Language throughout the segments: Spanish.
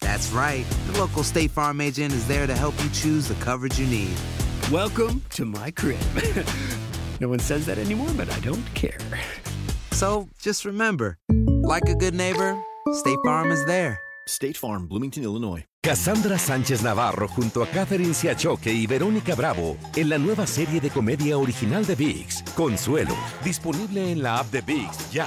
That's right. The local State Farm agent is there to help you choose the coverage you need. Welcome to my crib. no one says that anymore, but I don't care. So just remember, like a good neighbor, State Farm is there. State Farm, Bloomington, Illinois. Cassandra Sánchez Navarro junto a Catherine Siachoque y Verónica Bravo en la nueva serie de comedia original de VIX, Consuelo, disponible en la app de VIX ya.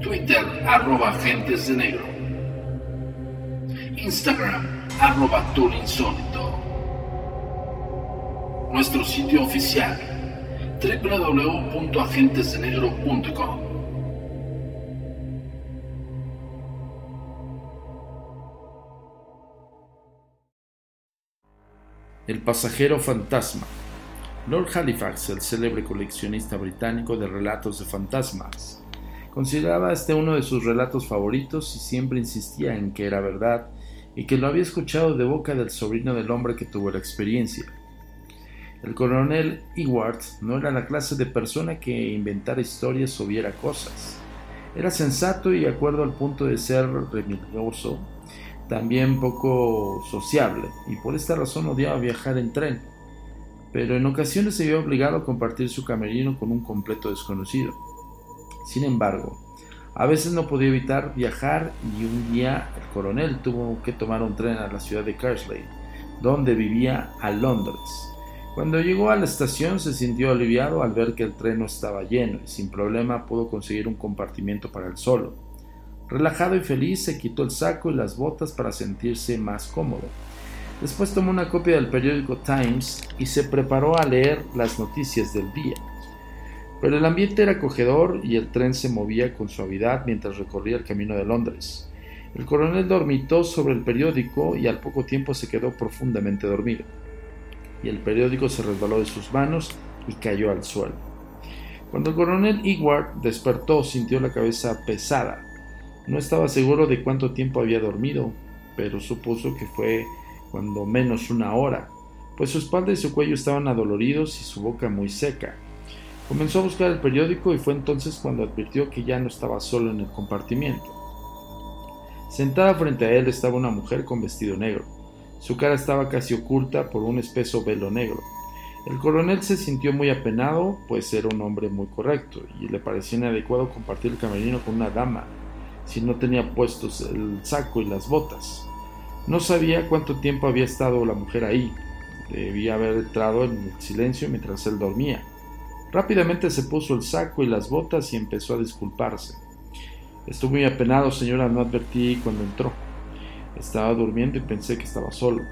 Twitter, arroba agentes de negro. Instagram, arroba insólito. Nuestro sitio oficial, www.agentesdenegro.com. El pasajero fantasma. Lord Halifax, el célebre coleccionista británico de relatos de fantasmas, consideraba este uno de sus relatos favoritos y siempre insistía en que era verdad y que lo había escuchado de boca del sobrino del hombre que tuvo la experiencia. El coronel Ewart no era la clase de persona que inventara historias o viera cosas. Era sensato y de acuerdo al punto de ser remilgoso, también poco sociable, y por esta razón odiaba viajar en tren, pero en ocasiones se vio obligado a compartir su camerino con un completo desconocido. Sin embargo, a veces no podía evitar viajar y un día el coronel tuvo que tomar un tren a la ciudad de Kersley, donde vivía a Londres. Cuando llegó a la estación se sintió aliviado al ver que el tren no estaba lleno y sin problema pudo conseguir un compartimiento para él solo. Relajado y feliz se quitó el saco y las botas para sentirse más cómodo. Después tomó una copia del periódico Times y se preparó a leer las noticias del día. Pero el ambiente era acogedor y el tren se movía con suavidad mientras recorría el camino de Londres. El coronel dormitó sobre el periódico y al poco tiempo se quedó profundamente dormido. Y el periódico se resbaló de sus manos y cayó al suelo. Cuando el coronel Ewart despertó sintió la cabeza pesada. No estaba seguro de cuánto tiempo había dormido, pero supuso que fue cuando menos una hora, pues su espalda y su cuello estaban adoloridos y su boca muy seca. Comenzó a buscar el periódico y fue entonces cuando advirtió que ya no estaba solo en el compartimiento. Sentada frente a él estaba una mujer con vestido negro. Su cara estaba casi oculta por un espeso velo negro. El coronel se sintió muy apenado, pues era un hombre muy correcto, y le parecía inadecuado compartir el camerino con una dama, si no tenía puestos el saco y las botas. No sabía cuánto tiempo había estado la mujer ahí. Debía haber entrado en el silencio mientras él dormía. Rápidamente se puso el saco y las botas y empezó a disculparse. Estuve muy apenado, señora, no advertí cuando entró. Estaba durmiendo y pensé que estaba solo.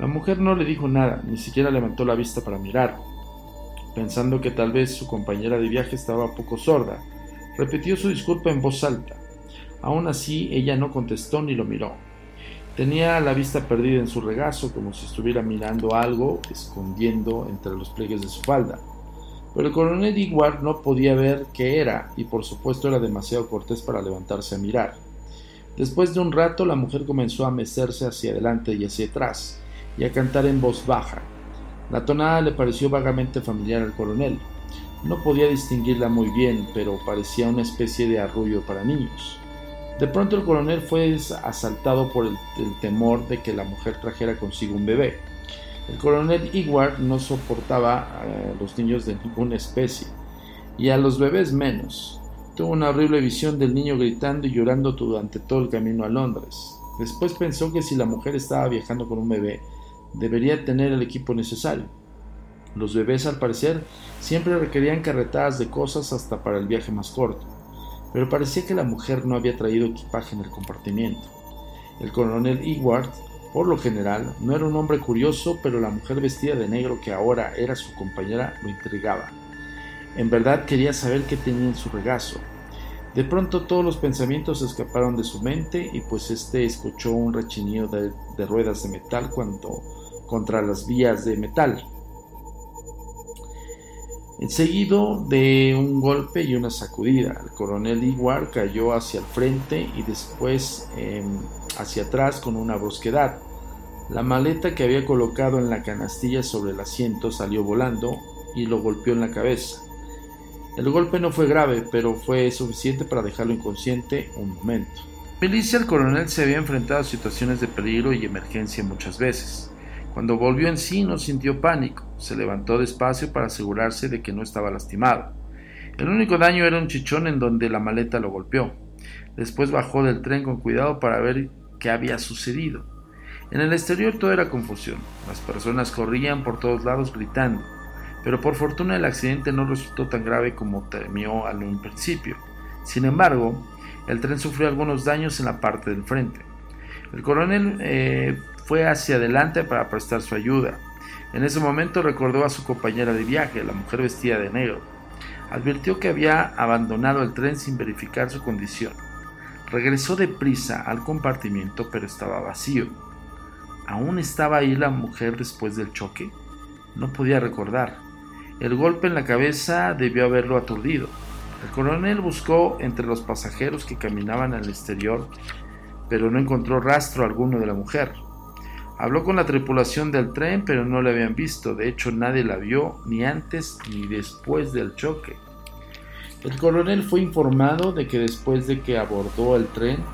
La mujer no le dijo nada, ni siquiera levantó la vista para mirar. Pensando que tal vez su compañera de viaje estaba poco sorda, repitió su disculpa en voz alta. Aún así, ella no contestó ni lo miró. Tenía la vista perdida en su regazo, como si estuviera mirando algo escondiendo entre los pliegues de su falda. Pero el coronel Iguard no podía ver qué era, y por supuesto era demasiado cortés para levantarse a mirar. Después de un rato, la mujer comenzó a mecerse hacia adelante y hacia atrás, y a cantar en voz baja. La tonada le pareció vagamente familiar al coronel. No podía distinguirla muy bien, pero parecía una especie de arrullo para niños. De pronto el coronel fue asaltado por el, temor de que la mujer trajera consigo un bebé. El coronel Iguard no soportaba a los niños de ninguna especie, y a los bebés menos. Tuvo una horrible visión del niño gritando y llorando durante todo el camino a Londres. Después pensó que si la mujer estaba viajando con un bebé, debería tener el equipo necesario. Los bebés, al parecer, siempre requerían carretadas de cosas hasta para el viaje más corto pero parecía que la mujer no había traído equipaje en el compartimiento. El coronel Ewart, por lo general, no era un hombre curioso, pero la mujer vestida de negro que ahora era su compañera lo intrigaba. En verdad quería saber qué tenía en su regazo. De pronto todos los pensamientos escaparon de su mente y pues éste escuchó un rechinido de, ruedas de metal cuando contra las vías de metal. Enseguido de un golpe y una sacudida, el coronel Iguar cayó hacia el frente y después em, hacia atrás con una brusquedad. La maleta que había colocado en la canastilla sobre el asiento salió volando y lo golpeó en la cabeza. El golpe no fue grave, pero fue suficiente para dejarlo inconsciente un momento. Milicia, el coronel se había enfrentado a situaciones de peligro y emergencia muchas veces. Cuando volvió en sí no sintió pánico, se levantó despacio para asegurarse de que no estaba lastimado. El único daño era un chichón en donde la maleta lo golpeó. Después bajó del tren con cuidado para ver qué había sucedido. En el exterior todo era confusión. Las personas corrían por todos lados gritando, pero por fortuna el accidente no resultó tan grave como temió al principio. Sin embargo, el tren sufrió algunos daños en la parte del frente. El coronel eh, fue hacia adelante para prestar su ayuda. En ese momento recordó a su compañera de viaje, la mujer vestida de negro. Advirtió que había abandonado el tren sin verificar su condición. Regresó deprisa al compartimiento, pero estaba vacío. ¿Aún estaba ahí la mujer después del choque? No podía recordar. El golpe en la cabeza debió haberlo aturdido. El coronel buscó entre los pasajeros que caminaban al exterior, pero no encontró rastro alguno de la mujer. Habló con la tripulación del tren, pero no la habían visto. De hecho, nadie la vio ni antes ni después del choque. El coronel fue informado de que después de que abordó el tren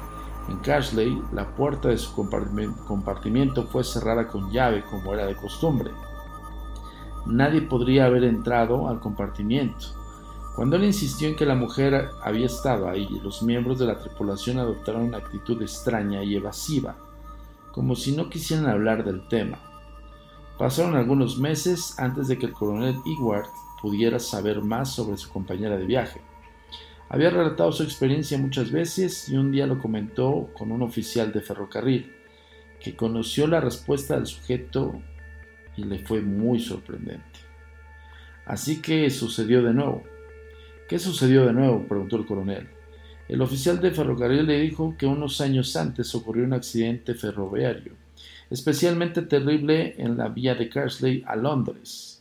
en Cashley, la puerta de su compartimiento fue cerrada con llave, como era de costumbre. Nadie podría haber entrado al compartimiento. Cuando él insistió en que la mujer había estado ahí, los miembros de la tripulación adoptaron una actitud extraña y evasiva como si no quisieran hablar del tema. Pasaron algunos meses antes de que el coronel Ewart pudiera saber más sobre su compañera de viaje. Había relatado su experiencia muchas veces y un día lo comentó con un oficial de ferrocarril, que conoció la respuesta del sujeto y le fue muy sorprendente. Así que sucedió de nuevo. ¿Qué sucedió de nuevo? preguntó el coronel. El oficial de ferrocarril le dijo que unos años antes ocurrió un accidente ferroviario, especialmente terrible en la vía de Carsley a Londres.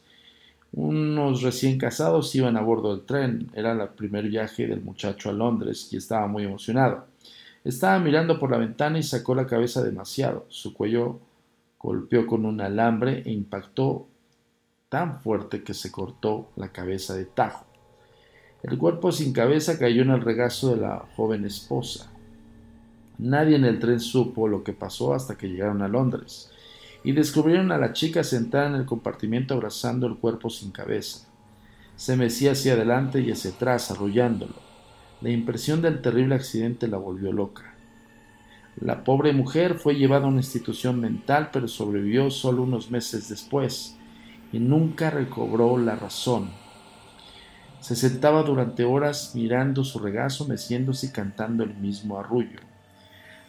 Unos recién casados iban a bordo del tren, era el primer viaje del muchacho a Londres y estaba muy emocionado. Estaba mirando por la ventana y sacó la cabeza demasiado. Su cuello golpeó con un alambre e impactó tan fuerte que se cortó la cabeza de tajo. El cuerpo sin cabeza cayó en el regazo de la joven esposa. Nadie en el tren supo lo que pasó hasta que llegaron a Londres y descubrieron a la chica sentada en el compartimiento abrazando el cuerpo sin cabeza. Se mecía hacia adelante y hacia atrás, arrullándolo. La impresión del terrible accidente la volvió loca. La pobre mujer fue llevada a una institución mental, pero sobrevivió solo unos meses después y nunca recobró la razón se sentaba durante horas mirando su regazo, meciéndose y cantando el mismo arrullo.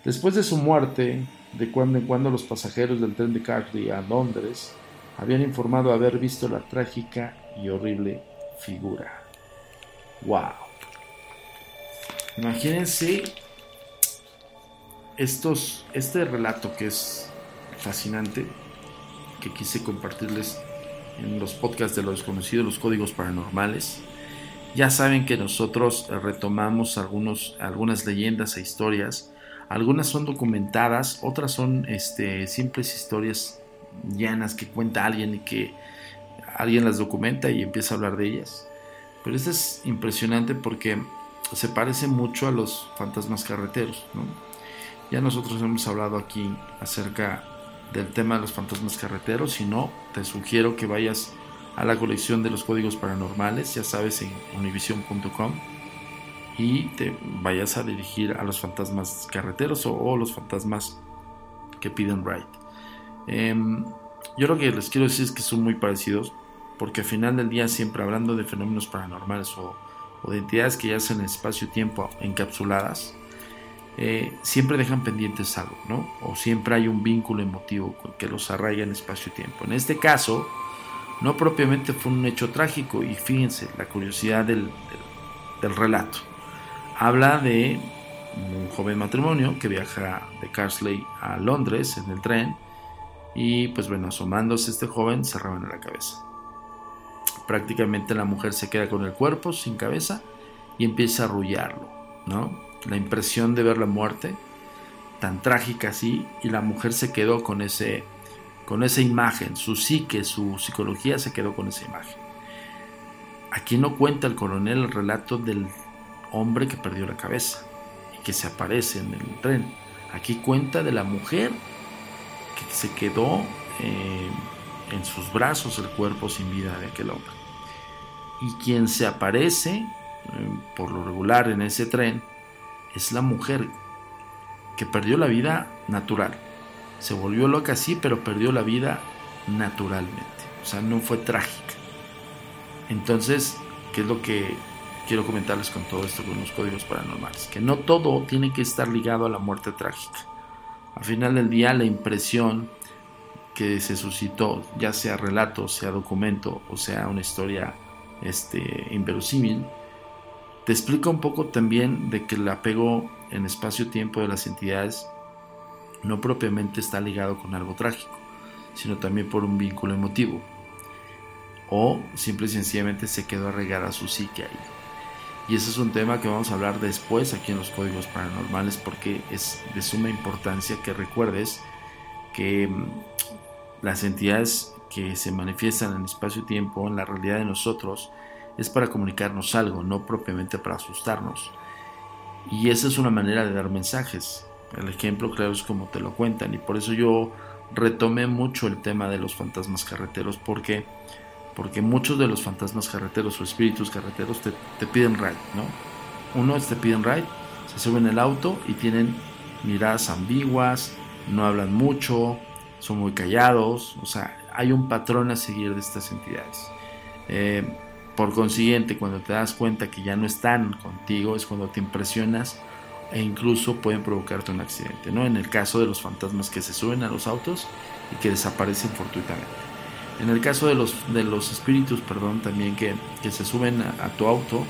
Después de su muerte, de cuando en cuando los pasajeros del tren de Carley a Londres habían informado haber visto la trágica y horrible figura. ¡Wow! Imagínense estos, este relato que es fascinante, que quise compartirles en los podcasts de lo desconocido, los códigos paranormales. Ya saben que nosotros retomamos algunos, algunas leyendas e historias. Algunas son documentadas, otras son este, simples historias llanas que cuenta alguien y que alguien las documenta y empieza a hablar de ellas. Pero esto es impresionante porque se parece mucho a los fantasmas carreteros. Ya nosotros hemos hablado aquí acerca del tema de los fantasmas carreteros. Si no, te sugiero que vayas a la colección de los códigos paranormales, ya sabes, en univision.com y te vayas a dirigir a los fantasmas carreteros o, los fantasmas que piden ride. Em, yo lo que les quiero decir es que son muy parecidos, porque al final del día, siempre hablando de fenómenos paranormales o, de entidades que ya hacen espacio-tiempo encapsuladas, eh, siempre dejan pendientes algo, ¿no? O siempre hay un vínculo emotivo que los arraiga en espacio-tiempo. En este caso, no propiamente fue un hecho trágico, y fíjense la curiosidad del, relato. Habla de un joven matrimonio que viaja de Carsley a Londres en el tren y pues bueno, asomándose este joven se en la cabeza. Prácticamente la mujer se queda con el cuerpo sin cabeza y empieza a arrullarlo, ¿no? la impresión de ver la muerte, tan trágica así, y la mujer se quedó con, ese, con esa imagen, su psique, su psicología se quedó con esa imagen. Aquí no cuenta el coronel el relato del hombre que perdió la cabeza y que se aparece en el tren. Aquí cuenta de la mujer que se quedó eh, en sus brazos el cuerpo sin vida de aquel hombre. Y quien se aparece, eh, por lo regular en ese tren, es la mujer que perdió la vida natural. Se volvió loca sí, pero perdió la vida naturalmente. O sea, no fue trágica. Entonces, ¿qué es lo que quiero comentarles con todo esto, con los códigos paranormales? Que no todo tiene que estar ligado a la muerte trágica. Al final del día, la impresión que se suscitó, ya sea relato, sea documento o sea una historia este, inverosímil, te explica un poco también de que el apego en espacio-tiempo de las entidades no propiamente está ligado con algo trágico, sino también por un vínculo emotivo. O simple y sencillamente se quedó arraigada su psique ahí. Y ese es un tema que vamos a hablar después aquí en los códigos paranormales porque es de suma importancia que recuerdes que mm, las entidades que se manifiestan en espacio-tiempo, en la realidad de nosotros, es para comunicarnos algo, no propiamente para asustarnos. Y esa es una manera de dar mensajes. El ejemplo claro es como te lo cuentan y por eso yo retomé mucho el tema de los fantasmas carreteros porque porque muchos de los fantasmas carreteros o espíritus carreteros te, te piden ride, ¿no? Uno te piden ride, se suben el auto y tienen miradas ambiguas, no hablan mucho, son muy callados, o sea, hay un patrón a seguir de estas entidades. Eh, por consiguiente, cuando te das cuenta que ya no están contigo, es cuando te impresionas e incluso pueden provocarte un accidente, ¿no? En el caso de los fantasmas que se suben a los autos y que desaparecen fortuitamente. En el caso de los, de los espíritus, perdón, también que, se suben a, tu auto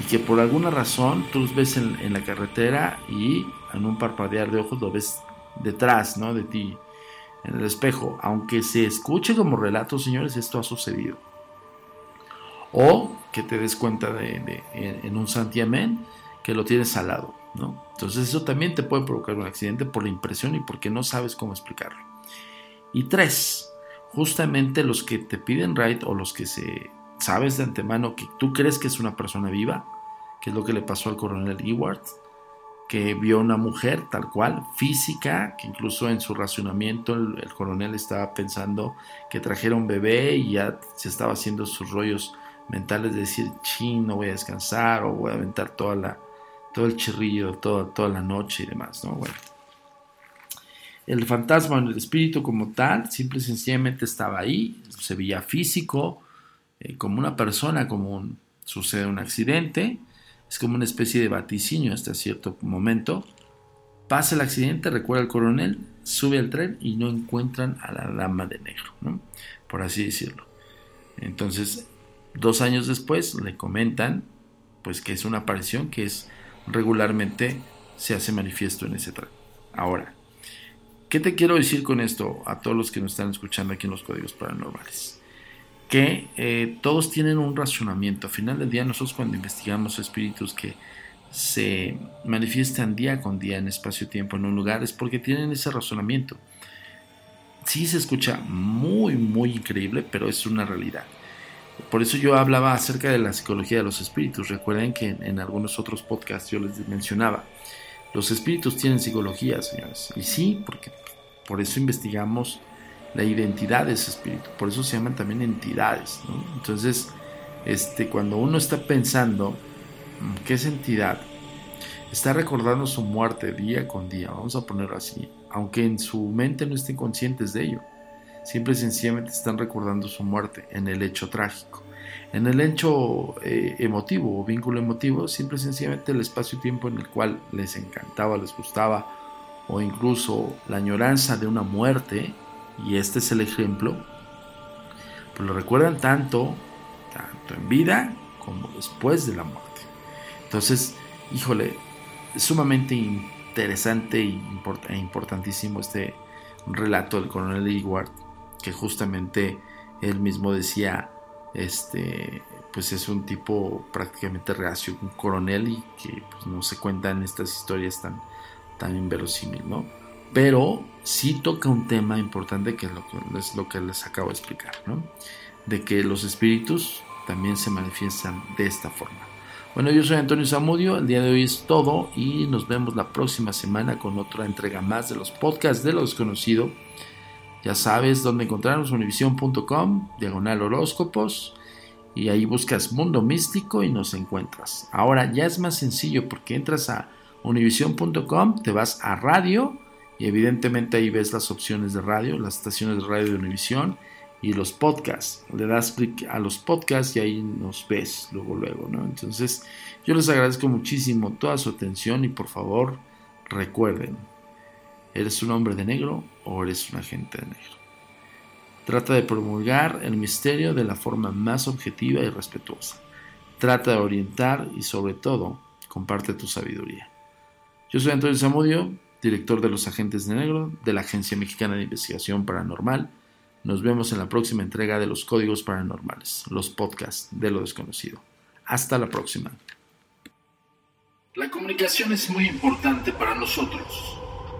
y que por alguna razón tú los ves en, en, la carretera y en un parpadear de ojos lo ves detrás, ¿no? De ti, en el espejo. Aunque se escuche como relato, señores, esto ha sucedido o que te des cuenta de, en un santiamén que lo tienes al lado, ¿no? Entonces eso también te puede provocar un accidente por la impresión y porque no sabes cómo explicarlo. Y tres, justamente los que te piden ride o los que se sabes de antemano que tú crees que es una persona viva, que es lo que le pasó al coronel Ewart, que vio una mujer tal cual, física, que incluso en su racionamiento el, el coronel estaba pensando que trajera un bebé y ya se estaba haciendo sus rollos mentales de decir, ching, no voy a descansar o voy a aventar toda la, todo el chirrillo toda, toda la noche y demás, ¿no? Bueno. El fantasma, el espíritu como tal, simple y sencillamente estaba ahí, se veía físico, eh, como una persona, como un, sucede un accidente, es como una especie de vaticinio hasta cierto momento. Pasa el accidente, recuerda el coronel, sube al tren y no encuentran a la dama de negro, por así decirlo. Entonces, Dos años después le comentan pues que es una aparición que es regularmente se hace manifiesto en ese trato. Ahora, ¿qué te quiero decir con esto a todos los que nos están escuchando aquí en los códigos paranormales? Que eh, todos tienen un razonamiento. Al final del día, nosotros cuando investigamos espíritus que se manifiestan día con día en espacio-tiempo en un lugar es porque tienen ese razonamiento. Sí se escucha muy, muy increíble, pero es una realidad. Por eso yo hablaba acerca de la psicología de los espíritus. Recuerden que en, algunos otros podcasts yo les mencionaba, los espíritus tienen psicología, señores. Y sí, porque por eso investigamos la identidad de ese espíritu. Por eso se llaman también entidades. Entonces, este, cuando uno está pensando que esa entidad está recordando su muerte día con día, vamos a ponerlo así, aunque en su mente no estén conscientes de ello, siempre sencillamente están recordando su muerte en el hecho trágico. En el hecho eh, emotivo o vínculo emotivo, siempre sencillamente el espacio-tiempo en el cual les encantaba, les gustaba, o incluso la añoranza de una muerte, y este es el ejemplo, pues lo recuerdan tanto, tanto en vida como después de la muerte. Entonces, híjole, sumamente interesante e importantísimo este relato del coronel Ewart, que justamente él mismo decía, este, pues es un tipo prácticamente reacio, un coronel y que pues, no se cuentan estas historias tan, tan inverosímil, ¿no? Pero sí toca un tema importante que es lo que, es lo que les acabo de explicar, ¿no? De que los espíritus también se manifiestan de esta forma. Bueno, yo soy Antonio Zamudio, el día de hoy es todo y nos vemos la próxima semana con otra entrega más de los podcasts de lo desconocido. Ya sabes dónde encontrarnos, univision.com, diagonal horóscopos, y ahí buscas Mundo Místico y nos encuentras. Ahora ya es más sencillo porque entras a univision.com, te vas a radio y evidentemente ahí ves las opciones de radio, las estaciones de radio de Univision y los podcasts. Le das clic a los podcasts y ahí nos ves luego, luego, ¿no? Entonces, yo les agradezco muchísimo toda su atención y por favor, recuerden, ¿eres un hombre de negro o eres un agente de negro? Trata de promulgar el misterio de la forma más objetiva y respetuosa. Trata de orientar y sobre todo, comparte tu sabiduría. Yo soy Antonio Zamudio, director de los agentes de negro de la Agencia Mexicana de Investigación Paranormal nos vemos en la próxima entrega de los Códigos Paranormales, los podcasts de lo desconocido. Hasta la próxima. La comunicación es muy importante para nosotros.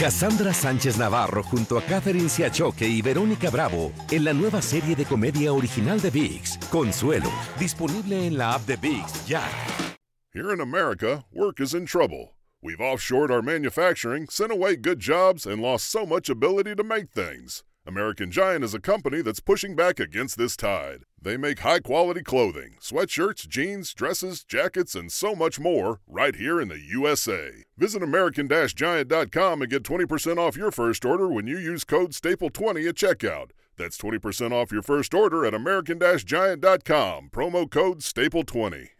Cassandra Sánchez Navarro junto a Catherine Siachoque y Verónica Bravo en la nueva serie de comedia original de VIX, Consuelo, disponible en la app de VIX ya. Here in America, work is in trouble. We've offshored our manufacturing, sent away good jobs, and lost so much ability to make things. American Giant is a company that's pushing back against this tide. They make high quality clothing, sweatshirts, jeans, dresses, jackets, and so much more right here in the USA. Visit American Giant.com and get 20% off your first order when you use code STAPLE20 at checkout. That's 20% off your first order at American Giant.com, promo code STAPLE20.